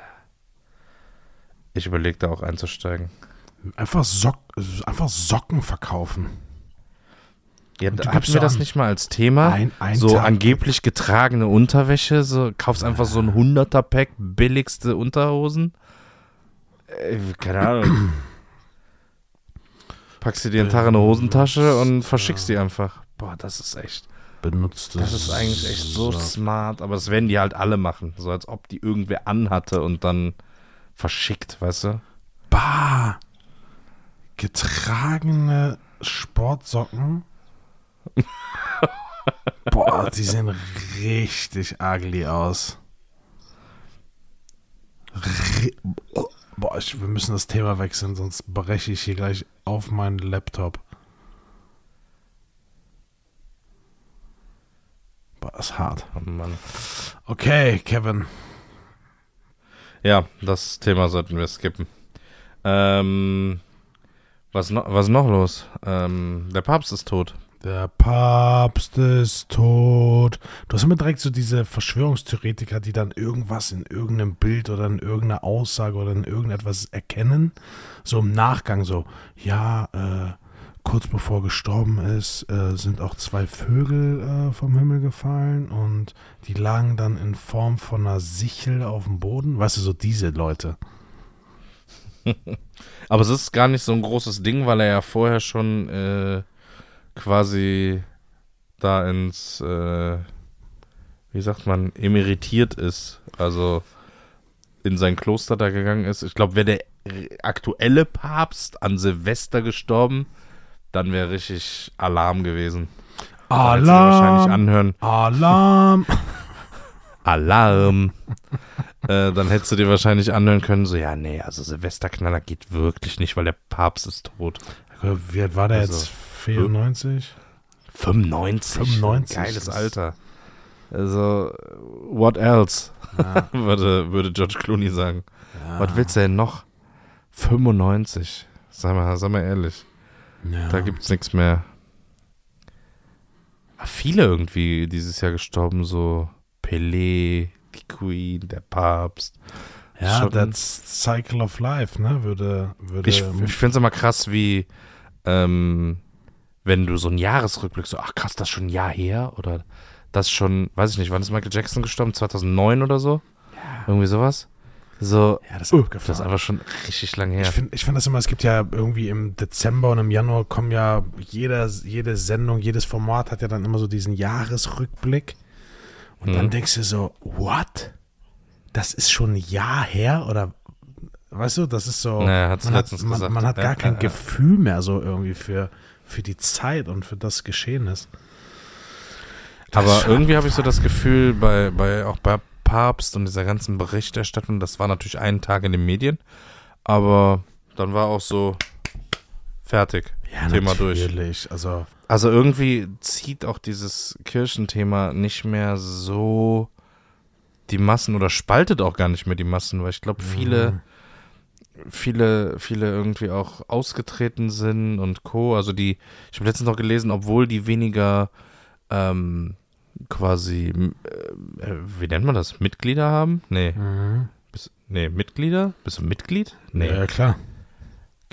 Ich überlege da auch einzusteigen. Einfach, Sock, einfach Socken verkaufen. Ja, du hatten wir das nicht mal als Thema? Ein- ein so Tag- angeblich getragene Unterwäsche, so kaufst einfach so ein 100er-Pack billigste Unterhosen. Äh, keine Ahnung. [clears throat] Packst dir die in eine Hosentasche und verschickst die einfach. Boah, das ist echt. Benutzte Das ist eigentlich echt so smart, aber das werden die halt alle machen. So als ob die irgendwer anhatte und dann verschickt, weißt du? Bah. Getragene Sportsocken. [laughs] Boah, die sehen richtig ugly aus. Boah, ich, wir müssen das Thema wechseln, sonst breche ich hier gleich auf meinen Laptop. Boah, das ist hart. Oh Mann. Okay, Kevin. Ja, das Thema sollten wir skippen. Ähm, was, noch, was noch los? Ähm, der Papst ist tot. Der Papst ist tot. Du hast immer direkt so diese Verschwörungstheoretiker, die dann irgendwas in irgendeinem Bild oder in irgendeiner Aussage oder in irgendetwas erkennen. So im Nachgang so, ja, äh, kurz bevor gestorben ist, äh, sind auch zwei Vögel äh, vom Himmel gefallen und die lagen dann in Form von einer Sichel auf dem Boden. Weißt du, so diese Leute. [laughs] Aber es ist gar nicht so ein großes Ding, weil er ja vorher schon äh, quasi da ins, äh, wie sagt man, emeritiert ist. Also in sein Kloster da gegangen ist. Ich glaube, wäre der aktuelle Papst an Silvester gestorben, dann wäre richtig Alarm gewesen. Dir wahrscheinlich Alarm! anhören. Alarm! [laughs] Alarm. Äh, dann hättest du dir wahrscheinlich anhören können, so, ja, nee, also Silvesterknaller geht wirklich nicht, weil der Papst ist tot. Wie alt war der Also, jetzt? 94? 95. 95, Geiles Alter. Also, what else? Ja. [laughs] würde, würde George Clooney sagen. Ja. Was willst du denn noch? 95. Sag mal, sag mal ehrlich. Ja. Da gibt's nichts mehr. Aber viele irgendwie dieses Jahr gestorben, so Pelé, die Queen, der Papst. Ja, Schon- that's Cycle of Life, ne? Würde, würde Ich, ich finde es immer krass, wie, ähm, wenn du so einen Jahresrückblick so, ach krass, das ist schon ein Jahr her oder das schon, weiß ich nicht, wann ist Michael Jackson gestorben? 2009 oder so? Irgendwie sowas? So, ja, das ist uh, das ist einfach schon richtig lange her. Ich finde ich find das immer, es gibt ja irgendwie im Dezember und im Januar kommen ja jeder, jede Sendung, jedes Format hat ja dann immer so diesen Jahresrückblick. Und dann Mhm. denkst du so, what? Das ist schon ein Jahr her? Oder weißt du, das ist so. Naja, man, hat, man, man hat Ja, gar kein ja, ja. Gefühl mehr so irgendwie für, für die Zeit und für das Geschehen ist. Das Aber irgendwie habe ich so das Gefühl, bei, bei, auch bei Papst und dieser ganzen Berichterstattung, das war natürlich einen Tag in den Medien, aber dann war auch so fertig. Ja, Thema durch. natürlich. Also, Also irgendwie zieht auch dieses Kirchenthema nicht mehr so die Massen oder spaltet auch gar nicht mehr die Massen, weil ich glaube, viele, Mhm. viele, viele irgendwie auch ausgetreten sind und Co. Also die, ich habe letztens noch gelesen, obwohl die weniger ähm, quasi, äh, äh, wie nennt man das? Mitglieder haben? Nee. mhm. Bist, nee, Mitglieder? Bist du Mitglied? Nee. Ja, klar.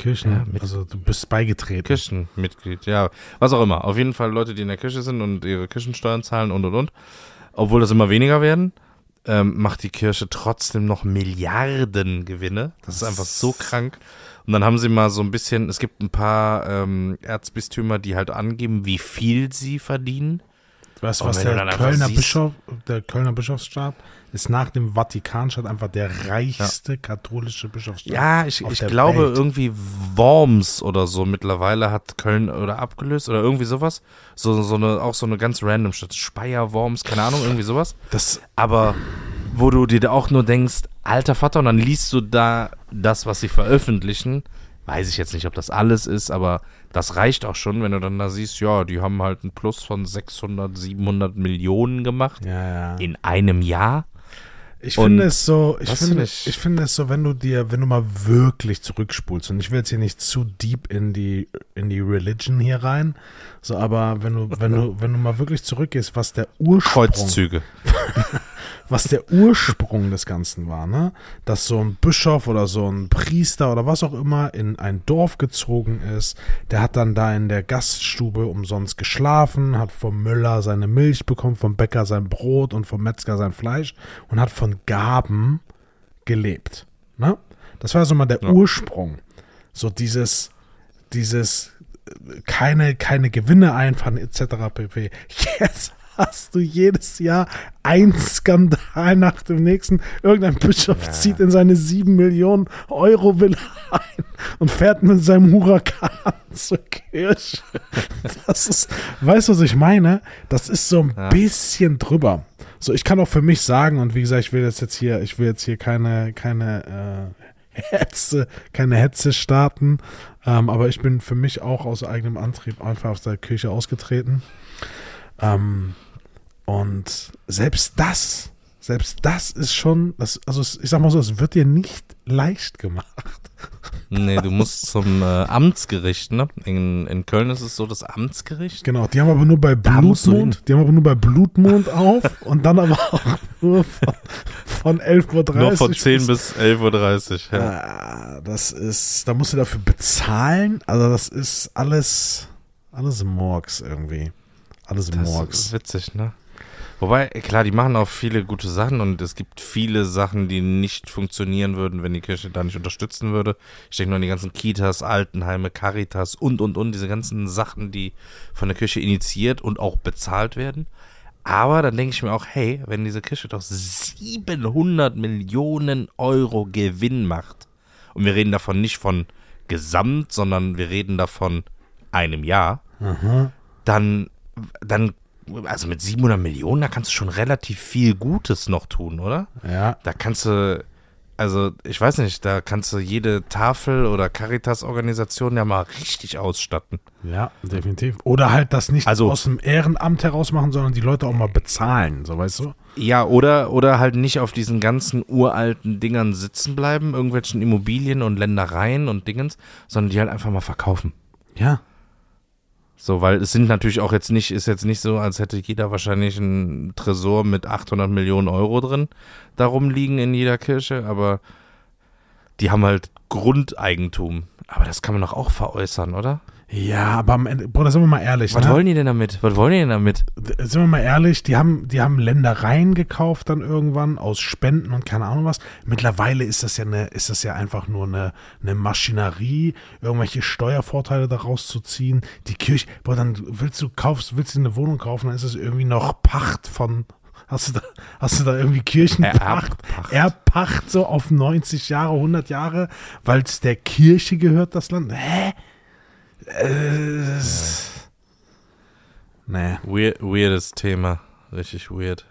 Kirchen, Ja, mit- also du bist beigetreten. Kirchenmitglied, ja, was auch immer. Auf jeden Fall Leute, die in der Kirche sind und ihre Kirchensteuern zahlen und und und. Obwohl das immer weniger werden, ähm, macht die Kirche trotzdem noch Milliarden Gewinne. Das ist einfach so krank. Und dann haben sie mal so ein bisschen, es gibt ein paar ähm, Erzbistümer, die halt angeben, wie viel sie verdienen. Weißt du, was der Kölner, siehst- Bischof, der Kölner Bischofsstab ist nach dem Vatikanstaat einfach der reichste katholische Bischofsstab. Ja, ich, ich glaube Welt. irgendwie Worms oder so mittlerweile hat Köln oder abgelöst oder irgendwie sowas. So, so eine, auch so eine ganz random Stadt. Speyer, Worms, keine Ahnung, irgendwie sowas. Das, aber wo du dir auch nur denkst, alter Vater, und dann liest du da das, was sie veröffentlichen. Weiß ich jetzt nicht, ob das alles ist, aber das reicht auch schon, wenn du dann da siehst, ja, die haben halt einen Plus von 600, 700 Millionen gemacht ja, ja. in einem Jahr. Ich Und finde es so, ich finde ich, ich- finde es so, wenn du dir, wenn du mal wirklich zurückspulst, und ich will jetzt hier nicht zu deep in die, in die Religion hier rein, so, aber wenn du, wenn du, [laughs] wenn du mal wirklich zurückgehst, was der Ursprung, Kreuzzüge. [laughs] was der Ursprung des Ganzen war, ne? Dass so ein Bischof oder so ein Priester oder was auch immer in ein Dorf gezogen ist, der hat dann da in der Gaststube umsonst geschlafen, hat vom Müller seine Milch bekommen, vom Bäcker sein Brot und vom Metzger sein Fleisch und hat von Gaben gelebt, ne? Das war so mal der Ja. Ursprung. So dieses, dieses äh, keine, keine Gewinne einfahren etc. pp. Jetzt hast du jedes Jahr ein Skandal nach dem nächsten. Irgendein Bischof Ja. zieht in seine 7 Millionen Euro Villa ein und fährt mit seinem Huracan zur Kirche. Das ist, weißt du, was ich meine? Das ist so ein Ja. bisschen drüber. So, ich kann auch für mich sagen, und wie gesagt, ich will jetzt, jetzt hier, ich will jetzt hier keine, keine äh, Hetze, keine Hetze starten. Ähm, aber ich bin für mich auch aus eigenem Antrieb einfach aus der Kirche ausgetreten. Ähm, und selbst das, selbst das ist schon, das, also ich sag mal so, es wird dir nicht leicht gemacht. Nee, du musst zum äh, Amtsgericht, ne? In, in Köln ist es so das Amtsgericht. Genau, die haben aber nur bei Blutmond, die haben aber nur bei Blutmond auf und dann aber auch nur von, von 11.30 Uhr. Nur von 10 bis 11.30 Uhr. Ja. Ah, das ist, da musst du dafür bezahlen. Also das ist alles, alles Morgs irgendwie. Alles Das Morgs. ist witzig, ne? Wobei, klar, die machen auch viele gute Sachen und es gibt viele Sachen, die nicht funktionieren würden, wenn die Kirche da nicht unterstützen würde. Ich denke nur an die ganzen Kitas, Altenheime, Caritas und, und, und, diese ganzen Sachen, die von der Kirche initiiert und auch bezahlt werden. Aber dann denke ich mir auch, hey, wenn diese Kirche doch 700 Millionen Euro Gewinn macht, und wir reden davon nicht von Gesamt, sondern wir reden davon einem Jahr, dann, dann, also mit 700 Millionen, da kannst du schon relativ viel Gutes noch tun, oder? Ja, Da kannst du, also ich weiß nicht, da kannst du jede Tafel oder Caritas-Organisation ja mal richtig ausstatten. ja, definitiv. Oder halt das nicht Also- aus dem Ehrenamt heraus machen, sondern die Leute auch mal bezahlen, so weißt du? Ja, oder, oder halt nicht auf diesen ganzen uralten Dingern sitzen bleiben, irgendwelchen Immobilien und Ländereien und Dingens, sondern die halt einfach mal verkaufen. Ja. So, weil es sind natürlich auch jetzt nicht, ist jetzt nicht so, als hätte jeder wahrscheinlich einen Tresor mit 800 Millionen Euro drin darum liegen in jeder Kirche, aber die haben halt Grundeigentum. Aber das kann man doch auch veräußern, oder? Ja, aber am Ende, Bruder, sind wir mal ehrlich. Was ne? wollen die denn damit? Was wollen die denn damit? sind wir mal ehrlich, die haben, die haben Ländereien gekauft dann irgendwann aus Spenden und keine Ahnung was. Mittlerweile ist das ja eine, ist das ja einfach nur eine, eine Maschinerie, irgendwelche Steuervorteile daraus zu ziehen. Die Kirche, boah, dann willst du kaufst, willst du eine Wohnung kaufen, dann ist es irgendwie noch Pacht von, hast du da, hast du da irgendwie Kirchenpacht, Erbpacht. Erbpacht so auf 90 Jahre, 100 Jahre, weil es der Kirche gehört, das Land. Hä? Äh, Nee, Weird, weirdes Thema. Richtig weird.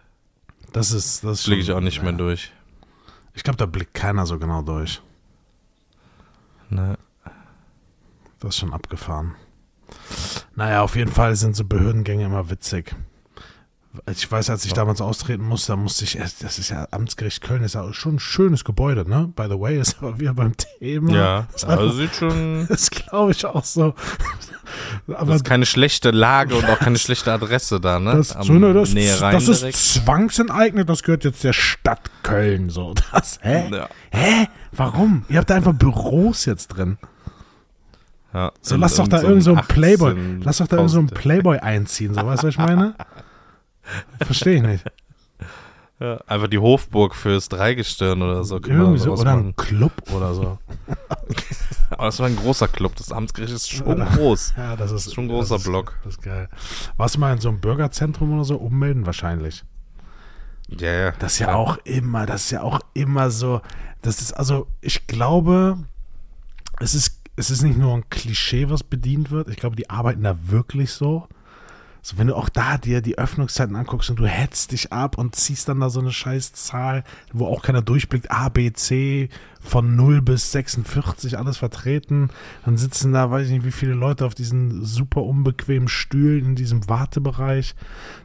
das ist, das Blicke ich auch nicht mehr ja. durch. Ich glaube, da blickt keiner so genau durch. Ne? Das ist schon abgefahren. Naja, auf jeden Fall sind so Behördengänge immer witzig. Ich weiß, als ich damals austreten musste, da musste ich erst, das ist ja Amtsgericht Köln, ist ja schon ein schönes Gebäude, ne? By the way, ist aber wieder beim Thema. Ja, [laughs] Das, also einfach- sieht schon. [laughs] das glaube ich auch so. Das Aber ist keine schlechte Lage und auch keine [laughs] schlechte Adresse da, ne? das, Am so, ne, das, das ist direkt. zwangsenteignet, das gehört jetzt der Stadt Köln. So, das, hä? Ja. Hä? Warum? Ihr habt da einfach Büros jetzt drin. Ja, So, lass doch da irgend so ein 18 Playboy, lass doch da irgend so ein Playboy einziehen, so, weißt du, was ich meine? Verstehe ich nicht. [laughs] Ja, einfach die Hofburg fürs Dreigestirn oder so. Irgendwie so, oder machen. ein Club oder so. [laughs] Aber das war ein großer Club. Das Amtsgericht ist schon groß. Ja, das ist Schon ein großer das ist, Block. Das ist geil. Warst du mal in so einem Bürgerzentrum oder so? Ummelden wahrscheinlich. Ja, ja. Das ist ja klar. auch immer, das ist ja auch immer so. Das ist also, ich glaube, es ist, es ist nicht nur ein Klischee, was bedient wird. Ich glaube, die arbeiten da wirklich so. So, wenn du auch da dir die Öffnungszeiten anguckst und du hetzt dich ab und ziehst dann da so eine scheiß Zahl, wo auch keiner durchblickt, A, B, C, von 0 bis 46, alles vertreten. Dann sitzen da, weiß ich nicht, wie viele Leute auf diesen super unbequemen Stühlen in diesem Wartebereich.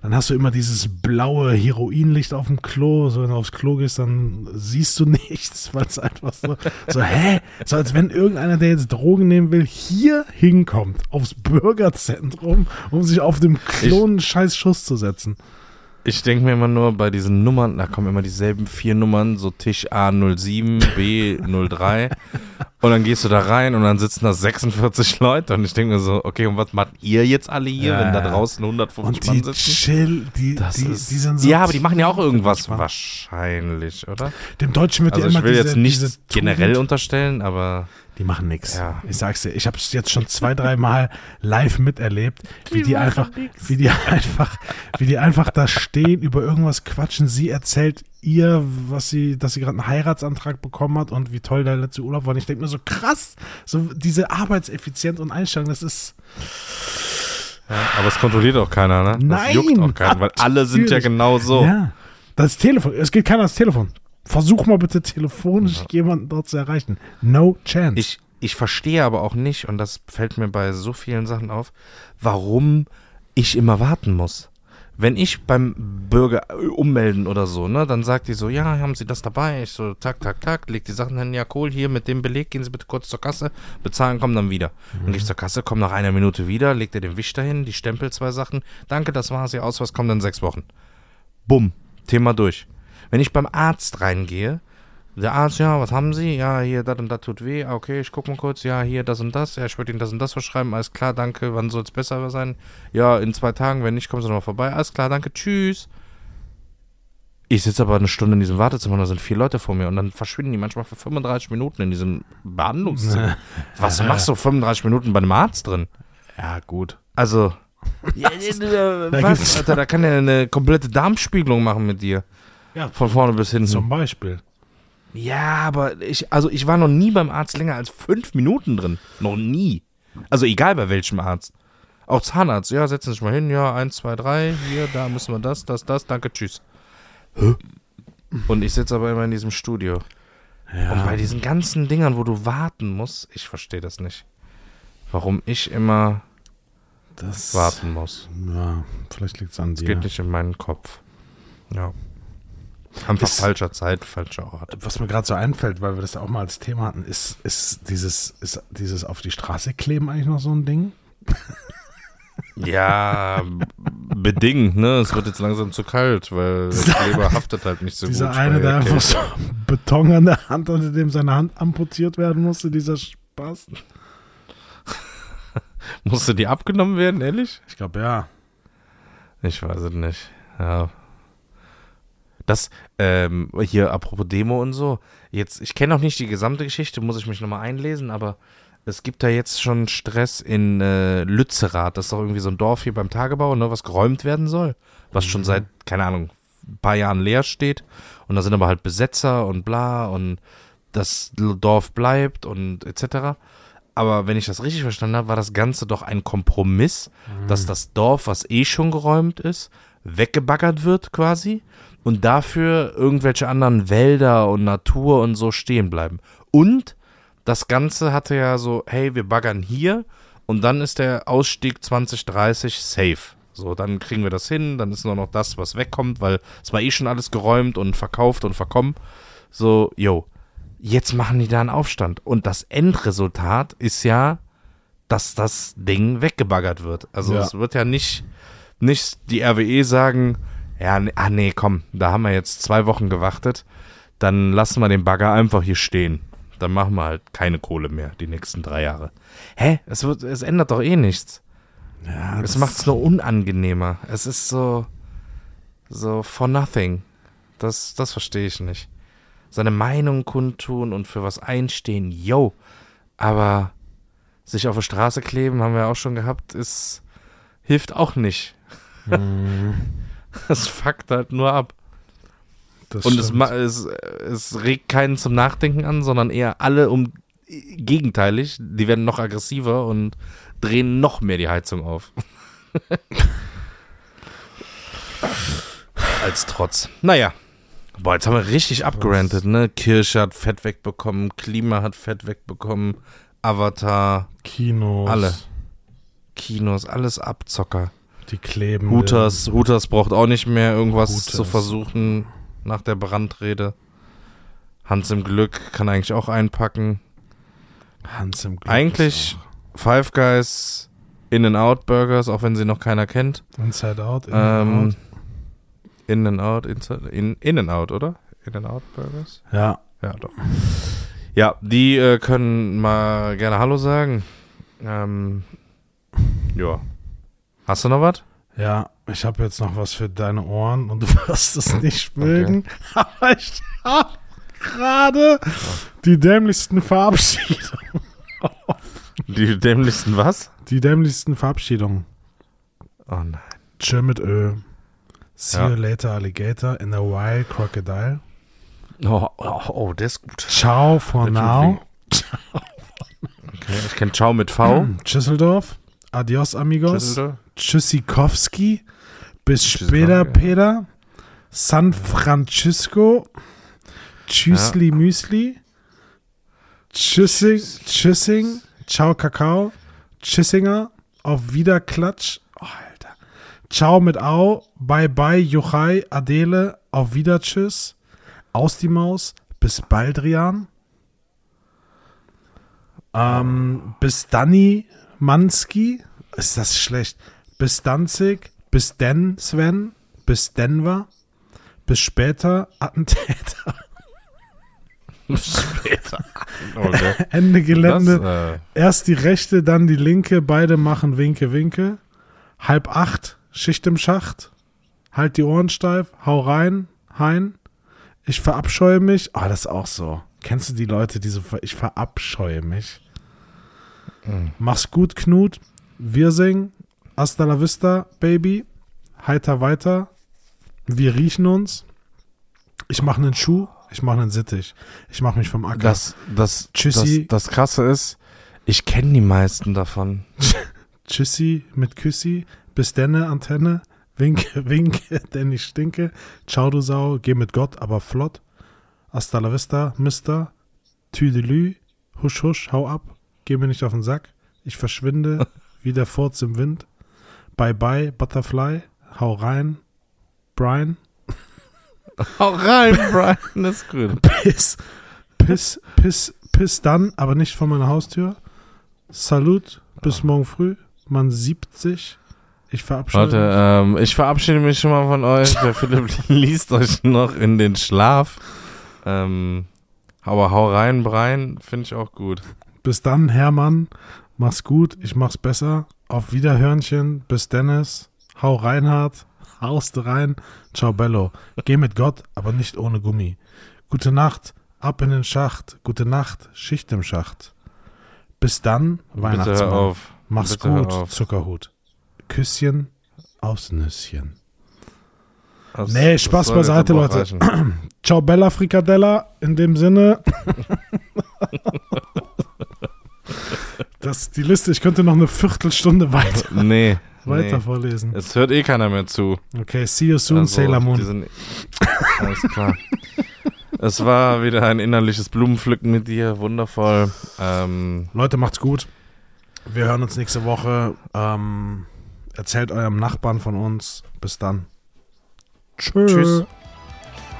Dann hast du immer dieses blaue Heroinlicht auf dem Klo. So, wenn du aufs Klo gehst, dann siehst du [laughs] nichts, weil es einfach so, so, hä? So als wenn irgendeiner, der jetzt Drogen nehmen will, hier hinkommt, aufs Bürgerzentrum, um sich auf dem Klo einen scheiß Schuss zu setzen. Ich denke mir immer nur bei diesen Nummern, da kommen immer dieselben vier Nummern, so Tisch A07, B03. und dann gehst du da rein und dann sitzen da 46 Leute. Und ich denke mir so, okay, und was macht ihr jetzt alle hier, Ja, wenn da draußen 150 Und Mann die sitzen? chill, die, Das die, ist, die sind so. ja, aber die machen ja auch irgendwas wahrscheinlich, oder? Dem Deutschen wird Also ja ich immer will diese, jetzt nichts generell unterstellen, aber Die machen nichts. Ja. Ich sag's dir, ich habe es jetzt schon zwei, dreimal live miterlebt, wie die, einfach, wie die einfach, wie die einfach da stehen, über irgendwas quatschen. Sie erzählt ihr, was sie, dass sie gerade einen Heiratsantrag bekommen hat und wie toll der letzte Urlaub war. Und ich denke mir so krass, so diese Arbeitseffizienz und Einstellung, das ist aber es kontrolliert auch keiner, ne? Das Nein, juckt auch keinen, weil alle sind ja genau so. ja. Das Telefon, es geht keiner ans Telefon. Versuch mal bitte telefonisch jemanden dort zu erreichen. No chance. Ich, ich verstehe aber auch nicht, und das fällt mir bei so vielen Sachen auf, warum ich immer warten muss. Wenn ich beim Bürger äh, ummelden oder so, ne, dann sagt die so, ja, haben Sie das dabei? Ich so, tak, tak, tak, leg die Sachen hin, ja, cool, hier mit dem Beleg, gehen Sie bitte kurz zur Kasse, bezahlen, kommen dann wieder. Und ich zur Kasse, komm nach einer Minute wieder, legt er den Wisch dahin, die stempelt zwei Sachen, danke, das war's, Ihr Ausweis kommt dann sechs Wochen. Bumm, Thema durch. Wenn ich beim Arzt reingehe, der Arzt, ja, was haben Sie? Ja, hier, das und das tut weh. Ah, Okay, ich guck mal kurz. Ja, hier, das und das. Ja, ich würde Ihnen das und das verschreiben. Alles klar, danke. Wann soll es besser sein? Ja, in zwei Tagen. Wenn nicht, kommen Sie nochmal vorbei. Alles klar, danke. Tschüss. Ich sitze aber eine Stunde in diesem Wartezimmer und da sind vier Leute vor mir und dann verschwinden die manchmal für 35 Minuten in diesem Behandlungszimmer. [laughs] Was machst du 35 Minuten bei einem Arzt drin? ja, gut. Also, ja, [laughs] was? Alter, da kann er eine komplette Darmspiegelung machen mit dir. Ja, Von vorne bis hinten. zum Beispiel. Ja, aber ich, also ich war noch nie beim Arzt länger als fünf Minuten drin. Noch nie. Also egal bei welchem Arzt. Auch Zahnarzt, ja, setzen Sie sich mal hin, ja, eins, zwei, drei, hier, da müssen wir das, das, das, danke, tschüss. Und ich sitze aber immer in diesem Studio. Ja. Und bei diesen ganzen Dingern, wo du warten musst, ich verstehe das nicht. Warum ich immer das warten muss. Ja, vielleicht liegt es an Es dir. geht nicht in meinen Kopf. Ja. Einfach Ist- falscher Zeit, falscher Ort. Was mir gerade so einfällt, weil wir das ja auch mal als Thema hatten, ist, ist dieses, ist dieses auf die Straße kleben eigentlich noch so ein Ding? [laughs] Ja, bedingt, ne? Es wird jetzt langsam zu kalt, weil der Kleber haftet halt nicht so dieser gut. eine, bei der einfach so Beton an der Hand, unter dem seine Hand amputiert werden musste, dieser Spaß. [laughs] Musste die abgenommen werden, ehrlich? Ich glaube, ja. Ich weiß es nicht. Ja. Das, ähm, hier, apropos Demo und so. Jetzt, ich kenne noch nicht die gesamte Geschichte, muss ich mich nochmal einlesen, aber es gibt da jetzt schon Stress in äh, Lützerath. Das ist doch irgendwie so ein Dorf hier beim Tagebau, ne, was geräumt werden soll. Was schon seit, keine Ahnung, ein paar Jahren leer steht. Und da sind aber halt Besetzer und bla und das Dorf bleibt und etc. Aber wenn ich das richtig verstanden habe, war das Ganze doch ein Kompromiss, dass das Dorf, was eh schon geräumt ist, weggebaggert wird quasi und dafür irgendwelche anderen Wälder und Natur und so stehen bleiben. Und das Ganze hatte ja so, hey, wir baggern hier und dann ist der Ausstieg 2030 safe. So, dann kriegen wir das hin, dann ist nur noch das, was wegkommt, weil es war eh schon alles geräumt und verkauft und verkommen. So, yo, jetzt machen die da einen Aufstand. Und das Endresultat ist ja, dass das Ding weggebaggert wird. Also Ja. es wird ja nicht, nicht die RWE sagen, ja, nee, ah nee, komm, da haben wir jetzt zwei Wochen gewartet, dann lassen wir den Bagger einfach hier stehen. Dann machen wir halt keine Kohle mehr die nächsten drei Jahre. Hä? Es, wird, es ändert doch eh nichts. ja Es macht es nur unangenehmer. Es ist so, so for nothing. Das, das verstehe ich nicht. Seine Meinung kundtun und für was einstehen, yo. Aber sich auf der Straße kleben, haben wir auch schon gehabt, ist, hilft auch nicht. [laughs] [laughs] Es fuckt halt nur ab. Das Und es, es, es regt keinen zum Nachdenken an, sondern eher alle um gegenteilig. Die werden noch aggressiver und drehen noch mehr die Heizung auf. [laughs] Als Trotz. Naja. Boah, jetzt haben wir richtig abgerantet, ne? Kirche hat Fett wegbekommen, Klima hat Fett wegbekommen, Avatar, Kinos. Alle. Kinos, alles Abzocker. Die kleben. Hutas, Hutas braucht auch nicht mehr irgendwas Hutas. zu versuchen nach der Brandrede. Hans im Glück kann eigentlich auch einpacken. Hans im Glück. Eigentlich Five Guys, In-N-Out Burgers, auch wenn sie noch keiner kennt. Inside Out. In Ähm, out. In-N-Out, In- In-N-Out, oder? In-N-Out Burgers? Ja. Ja, doch. Ja, die äh, können mal gerne Hallo sagen. Ähm, ja. Hast du noch was? Ja, ich habe jetzt noch was für deine Ohren und du [laughs] wirst es nicht mögen. [laughs] Aber ich habe gerade die dämlichsten Verabschiedungen. [laughs] Die dämlichsten was? Die dämlichsten Verabschiedungen. Oh nein. Chill mit Ö. See Ja. you later, Alligator. In a while, Crocodile. Oh, oh, oh, der ist gut. Ciao for tut now. Okay, ich kenne Ciao mit V. Tschüsseldorf. Adios, amigos. Tschüssikowski. Bis später, ja. Peter. San Francisco. Tschüssli Müsli. Tschüssing. Tschüssing. Ciao, Kakao. Tschüssinger. Auf Wiederklatsch. Oh, Alter. Ciao mit Au. Bye, bye, Juchai, Adele. Auf Wieder, Tschüss. Aus die Maus. Bis Baldrian. Ähm, bis Danny Manski. Ist das schlecht? Bis Danzig. Bis Den Sven. Bis Denver. Bis später Attentäter. [laughs] Später. Okay. [laughs] Ende Gelände. Das, äh, Erst die rechte, dann die linke. Beide machen Winke, Winke. Halb acht. Schicht im Schacht. Halt die Ohren steif. Hau rein. Hein. Ich verabscheue mich. Ah, das ist auch so. Kennst du die Leute, die so, ich verabscheue mich? Mach's gut, Knut. Wir singen. Hasta la vista, Baby. Heiter weiter. Wir riechen uns. Ich mache einen Schuh. Ich mache einen Sittich. Ich mache mich vom Acker. das, das, Tschüssi. das, das Krasse ist, ich kenne die meisten davon. [laughs] Tschüssi mit Küssi. Bis denne, Antenne. Winke, [laughs] winke, denn ich stinke. Ciao, du Sau. Geh mit Gott, aber flott. Hasta la vista, Mister. Tüdelü. Husch, husch, hau ab. Geh mir nicht auf den Sack. Ich verschwinde [laughs] wie der Furz im Wind. Bye, bye, Butterfly. Hau rein. Brian. [laughs] Hau rein, Brian, ist gut. [laughs] Piss, piss, piss, piss dann, aber nicht vor meiner Haustür. Salut, bis morgen früh. Man siebt sich. Ich verabschiede Leute, ähm, ich verabschiede mich schon mal von euch. Der Philipp liest euch noch in den Schlaf. Ähm, aber hau rein, Brian, finde ich auch gut. Bis dann, Hermann. Mach's gut, ich mach's besser. Auf Wiederhörnchen. Bis Dennis. Hau Reinhard. [laughs] Haust rein. Ciao Bello. Geh mit Gott, aber nicht ohne Gummi. Gute Nacht. Ab in den Schacht. Gute Nacht. Schicht im Schacht. Bis dann, Weihnachtsmann. Mach's Bitte gut. Zuckerhut. Küsschen aufs Nüsschen. Das- Nee, Spaß beiseite, Leute. [clears throat] Ciao Bella Frikadella. In dem Sinne. [laughs] das, die Liste, ich könnte noch eine Viertelstunde weiter, [laughs] Nee. [laughs] weiter nee. vorlesen. Es hört eh keiner mehr zu. Okay, see you soon, Also, Sailor Moon. sind- Alles klar. es war wieder ein innerliches Blumenpflücken mit dir. Wundervoll. Ähm, Leute, macht's gut. Wir hören uns nächste Woche. Ähm, erzählt eurem Nachbarn von uns. Bis dann. Tschö. Tschüss.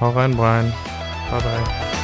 hau rein, Brian. Bye, bye.